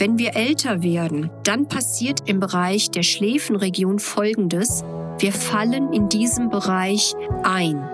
Wenn wir älter werden, dann passiert im Bereich der Schläfenregion Folgendes. Wir fallen in diesem Bereich ein.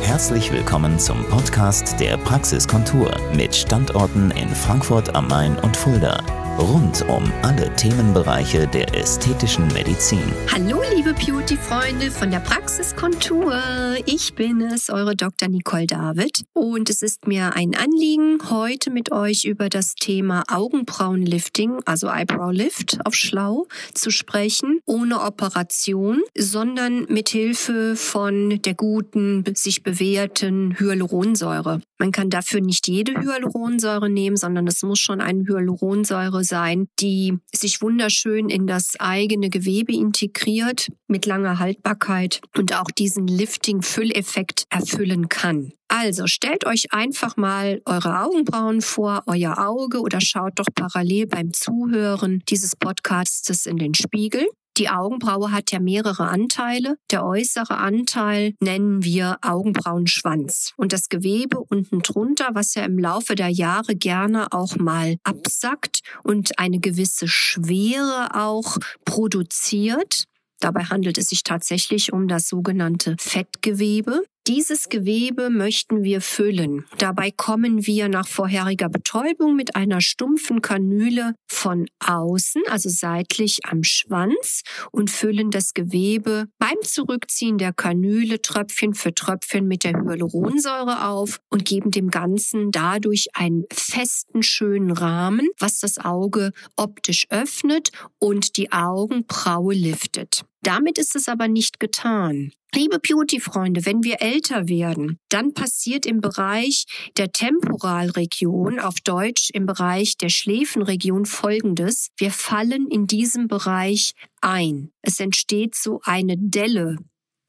Herzlich willkommen zum Podcast der Praxiskontur mit Standorten in Frankfurt am Main und Fulda. Rund um alle Themenbereiche der ästhetischen Medizin. Hallo liebe Beauty-Freunde von der Praxiskontur. Ich bin es, eure Dr. Nicole David. Und es ist mir ein Anliegen, heute mit euch über das Thema Augenbrauenlifting, also Eyebrow Lift auf Schlau, zu sprechen. Ohne Operation, sondern mit Hilfe von der guten, sich bewährten Hyaluronsäure. Man kann dafür nicht jede Hyaluronsäure nehmen, sondern es muss schon eine Hyaluronsäure sein, die sich wunderschön in das eigene Gewebe integriert, mit langer Haltbarkeit und auch diesen Lifting-Fülleffekt erfüllen kann. Also stellt euch einfach mal eure Augenbrauen vor, euer Auge oder schaut doch parallel beim Zuhören dieses Podcastes in den Spiegel. Die Augenbraue hat ja mehrere Anteile. Der äußere Anteil nennen wir Augenbrauenschwanz. Und das Gewebe unten drunter, was ja im Laufe der Jahre gerne auch mal absackt und eine gewisse Schwere auch produziert, Dabei handelt es sich tatsächlich um das sogenannte Fettgewebe. Dieses Gewebe möchten wir füllen. Dabei kommen wir nach vorheriger Betäubung mit einer stumpfen Kanüle von außen, also seitlich am Schwanz und füllen das Gewebe beim Zurückziehen der Kanüle Tröpfchen für Tröpfchen mit der Hyaluronsäure auf und geben dem Ganzen dadurch einen festen, schönen Rahmen, was das Auge optisch öffnet und die Augenbraue liftet. Damit ist es aber nicht getan. Liebe Beauty-Freunde, wenn wir älter werden, dann passiert im Bereich der Temporalregion, auf Deutsch im Bereich der Schläfenregion Folgendes. Wir fallen in diesem Bereich ein. Es entsteht so eine Delle.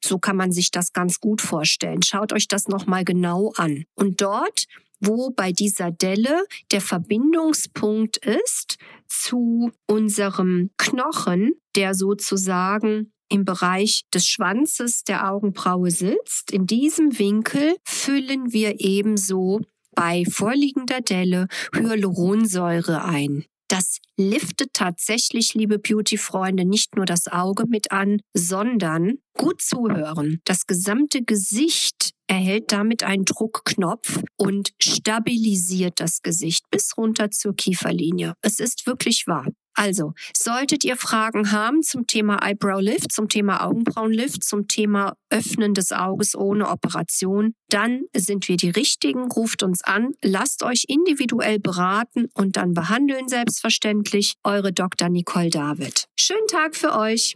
So kann man sich das ganz gut vorstellen. Schaut euch das nochmal genau an. Und dort wo bei dieser Delle der Verbindungspunkt ist zu unserem Knochen, der sozusagen im Bereich des Schwanzes der Augenbraue sitzt. In diesem Winkel füllen wir ebenso bei vorliegender Delle Hyaluronsäure ein. Das liftet tatsächlich, liebe Beauty-Freunde, nicht nur das Auge mit an, sondern gut zuhören. Das gesamte Gesicht erhält damit einen Druckknopf und stabilisiert das Gesicht bis runter zur Kieferlinie. Es ist wirklich wahr. Also, solltet ihr Fragen haben zum Thema Eyebrow Lift, zum Thema Augenbrauenlift, zum Thema Öffnen des Auges ohne Operation, dann sind wir die Richtigen. Ruft uns an, lasst euch individuell beraten und dann behandeln selbstverständlich. Eure Dr. Nicole David. Schönen Tag für euch.